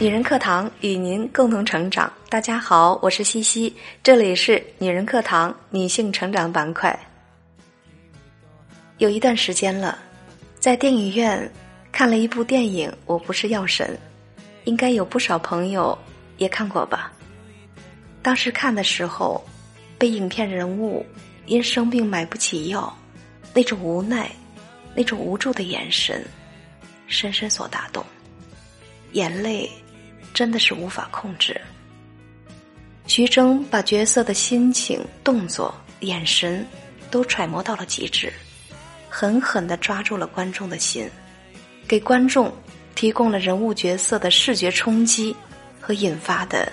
女人课堂与您共同成长。大家好，我是西西，这里是女人课堂女性成长板块。有一段时间了，在电影院看了一部电影《我不是药神》，应该有不少朋友也看过吧。当时看的时候，被影片人物因生病买不起药，那种无奈、那种无助的眼神，深深所打动，眼泪。真的是无法控制。徐峥把角色的心情、动作、眼神都揣摩到了极致，狠狠的抓住了观众的心，给观众提供了人物角色的视觉冲击和引发的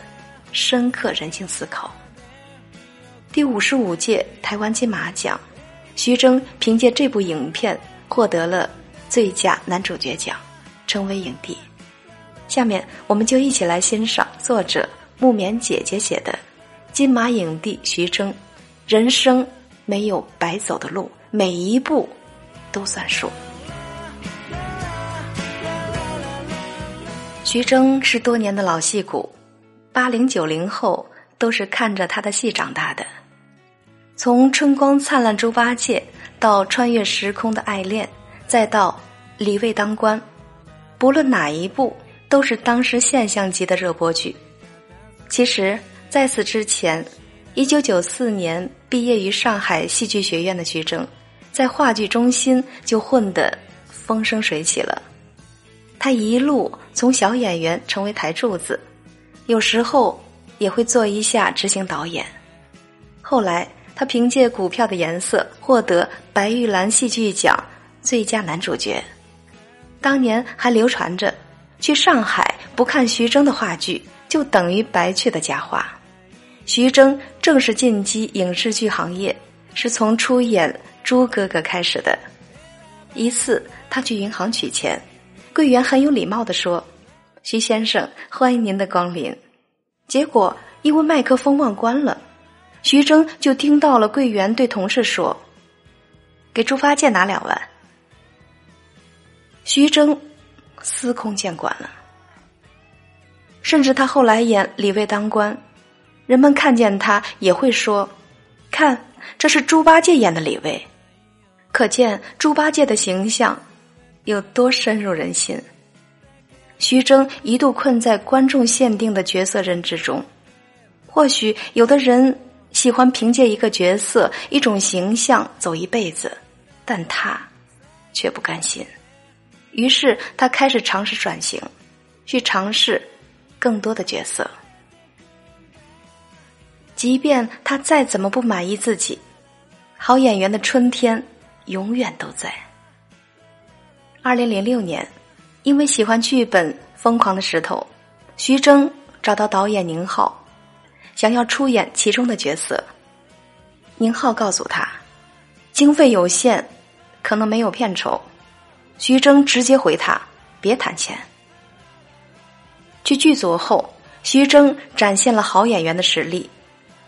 深刻人性思考。第五十五届台湾金马奖，徐峥凭借这部影片获得了最佳男主角奖，成为影帝。下面我们就一起来欣赏作者木棉姐姐写的《金马影帝徐峥》，人生没有白走的路，每一步都算数。徐峥是多年的老戏骨，八零九零后都是看着他的戏长大的。从《春光灿烂猪八戒》到《穿越时空的爱恋》，再到《李卫当官》，不论哪一部。都是当时现象级的热播剧。其实，在此之前，一九九四年毕业于上海戏剧学院的徐峥，在话剧中心就混得风生水起了。他一路从小演员成为台柱子，有时候也会做一下执行导演。后来，他凭借《股票的颜色》获得白玉兰戏剧奖最佳男主角。当年还流传着。去上海不看徐峥的话剧，就等于白去的假话。徐峥正式进击影视剧行业，是从出演《猪哥哥》开始的。一次，他去银行取钱，柜员很有礼貌的说：“徐先生，欢迎您的光临。”结果因为麦克风忘关了，徐峥就听到了柜员对同事说：“给猪八戒拿两万。”徐峥。司空见惯了，甚至他后来演李卫当官，人们看见他也会说：“看，这是猪八戒演的李卫。”可见猪八戒的形象有多深入人心。徐峥一度困在观众限定的角色认知中，或许有的人喜欢凭借一个角色、一种形象走一辈子，但他却不甘心。于是他开始尝试转型，去尝试更多的角色。即便他再怎么不满意自己，好演员的春天永远都在。二零零六年，因为喜欢剧本《疯狂的石头》，徐峥找到导演宁浩，想要出演其中的角色。宁浩告诉他，经费有限，可能没有片酬。徐峥直接回他：“别谈钱。”去剧组后，徐峥展现了好演员的实力。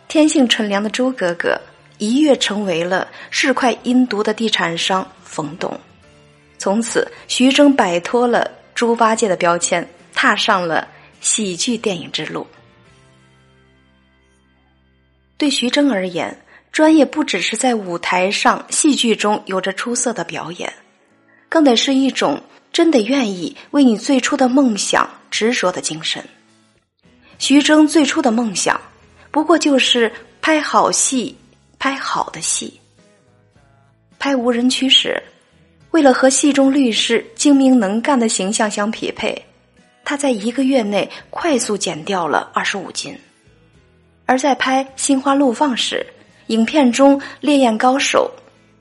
天性纯良的猪哥哥一跃成为了市侩阴毒的地产商冯东。从此，徐峥摆脱了猪八戒的标签，踏上了喜剧电影之路。对徐峥而言，专业不只是在舞台上、戏剧中有着出色的表演。更得是一种真的愿意为你最初的梦想执着的精神。徐峥最初的梦想，不过就是拍好戏，拍好的戏。拍无人区时，为了和戏中律师精明能干的形象相匹配，他在一个月内快速减掉了二十五斤。而在拍《心花怒放》时，影片中烈焰高手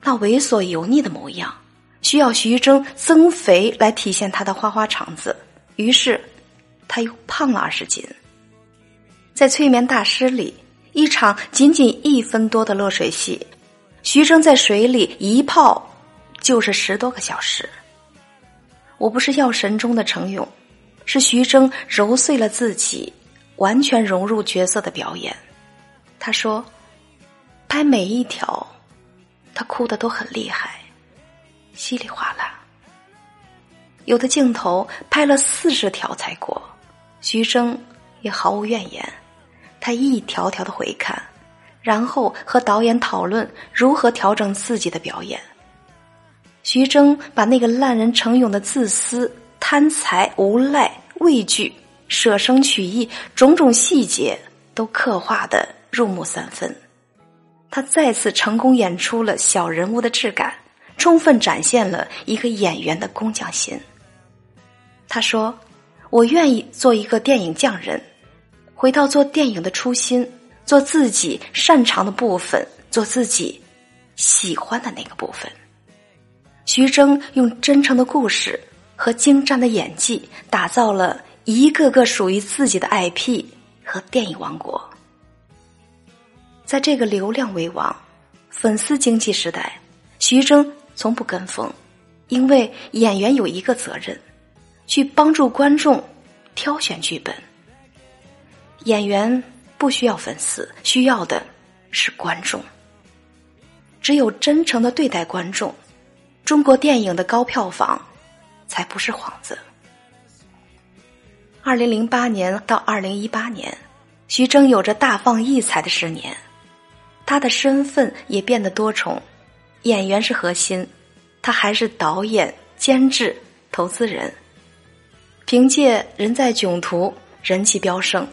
那猥琐油腻的模样。需要徐峥增肥来体现他的花花肠子，于是他又胖了二十斤。在《催眠大师》里，一场仅仅一分多的落水戏，徐峥在水里一泡就是十多个小时。我不是药神中的程勇，是徐峥揉碎了自己，完全融入角色的表演。他说：“拍每一条，他哭的都很厉害。”稀里哗啦，有的镜头拍了四十条才过，徐峥也毫无怨言，他一条条的回看，然后和导演讨论如何调整自己的表演。徐峥把那个烂人程勇的自私、贪财、无赖、畏惧、舍生取义种种细节都刻画的入木三分。他再次成功演出了小人物的质感，充分展现了一个演员的工匠心。他说：“我愿意做一个电影匠人，回到做电影的初心，做自己擅长的部分，做自己喜欢的那个部分。”徐峥用真诚的故事和精湛的演技，打造了一个个属于自己的 IP 和电影王国。在这个流量为王、粉丝经济时代，徐峥从不跟风，因为演员有一个责任，去帮助观众挑选剧本。演员不需要粉丝，需要的是观众。只有真诚的对待观众，中国电影的高票房才不是幌子。二零零八年到二零一八年，徐峥有着大放异彩的十年。他的身份也变得多重，演员是核心，他还是导演、监制、投资人。凭借《人在囧途》人气飙升，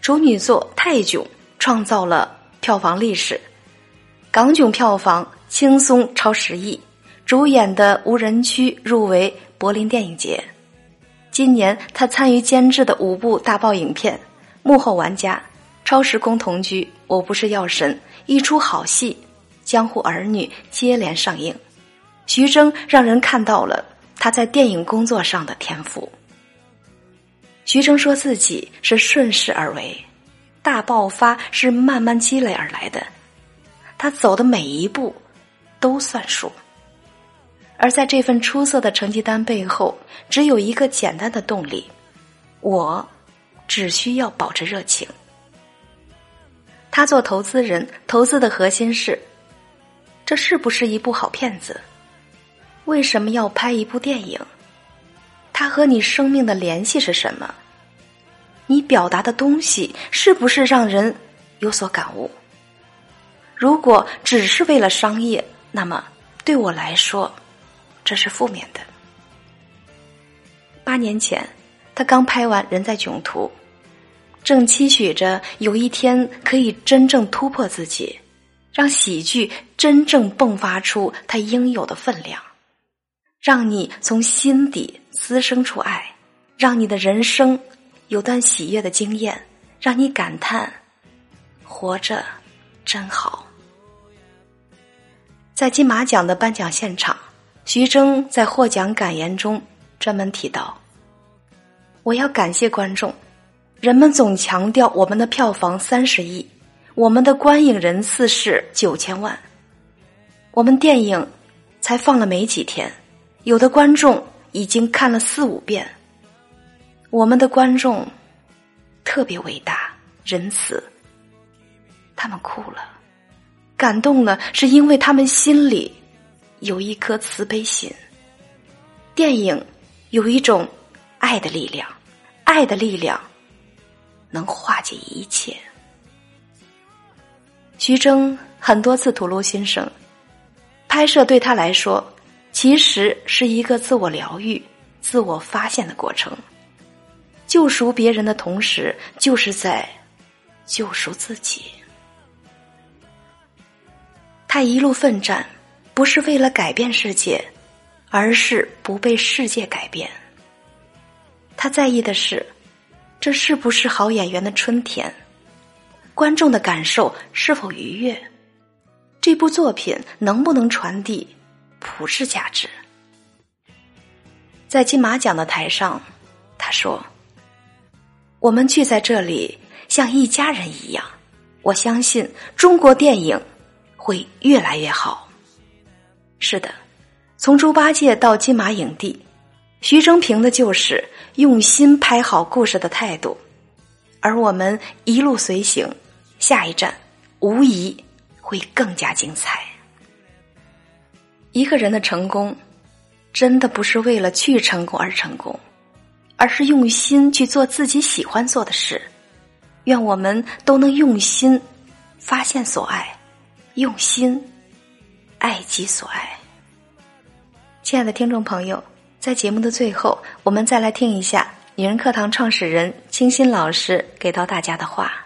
处女作《泰囧》创造了票房历史，港囧票房轻松超十亿，主演的《无人区》入围柏林电影节。今年他参与监制的五部大爆影片，《幕后玩家》《超时空同居》《我不是药神》。一出好戏，《江湖儿女》接连上映，徐峥让人看到了他在电影工作上的天赋。徐峥说自己是顺势而为，大爆发是慢慢积累而来的，他走的每一步都算数。而在这份出色的成绩单背后，只有一个简单的动力：我只需要保持热情。他做投资人，投资的核心是：这是不是一部好片子？为什么要拍一部电影？它和你生命的联系是什么？你表达的东西是不是让人有所感悟？如果只是为了商业，那么对我来说，这是负面的。八年前，他刚拍完《人在囧途》。正期许着有一天可以真正突破自己，让喜剧真正迸发出它应有的分量，让你从心底滋生出爱，让你的人生有段喜悦的经验，让你感叹活着真好。在金马奖的颁奖现场，徐峥在获奖感言中专门提到：“我要感谢观众。”人们总强调我们的票房三十亿，我们的观影人次是九千万。我们电影才放了没几天，有的观众已经看了四五遍。我们的观众特别伟大、仁慈，他们哭了，感动了，是因为他们心里有一颗慈悲心。电影有一种爱的力量，爱的力量。能化解一切。徐峥很多次吐露心声，拍摄对他来说，其实是一个自我疗愈、自我发现的过程。救赎别人的同时，就是在救赎自己。他一路奋战，不是为了改变世界，而是不被世界改变。他在意的是。这是不是好演员的春天？观众的感受是否愉悦？这部作品能不能传递普世价值？在金马奖的台上，他说：“我们聚在这里，像一家人一样。我相信中国电影会越来越好。”是的，从猪八戒到金马影帝。徐峥凭的就是用心拍好故事的态度，而我们一路随行，下一站无疑会更加精彩。一个人的成功，真的不是为了去成功而成功，而是用心去做自己喜欢做的事。愿我们都能用心发现所爱，用心爱己所爱。亲爱的听众朋友，在节目的最后，我们再来听一下女人课堂创始人清新老师给到大家的话。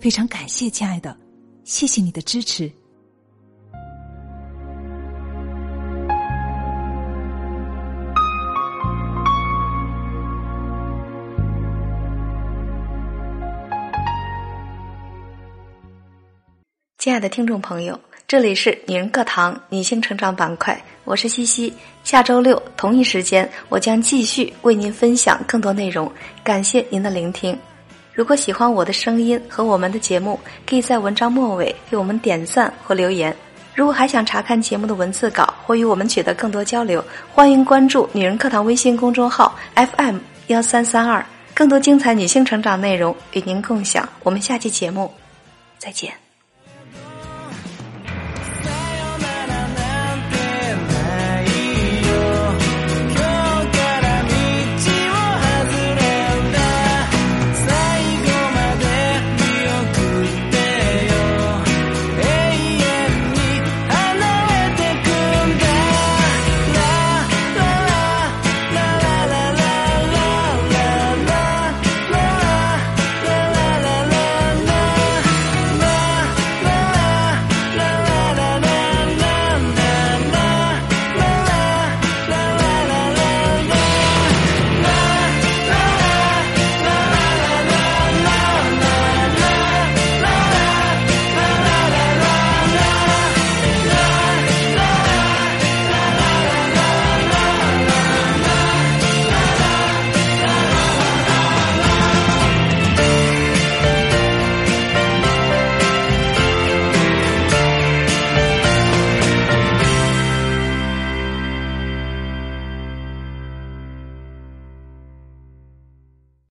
非常感谢，亲爱的，谢谢你的支持。亲爱的听众朋友，这里是女人课堂女性成长板块，我是西西。下周六同一时间，我将继续为您分享更多内容。感谢您的聆听。如果喜欢我的声音和我们的节目，可以在文章末尾给我们点赞或留言。如果还想查看节目的文字稿或与我们取得更多交流，欢迎关注“女人课堂”微信公众号 FM 幺三三二，更多精彩女性成长内容与您共享。我们下期节目再见。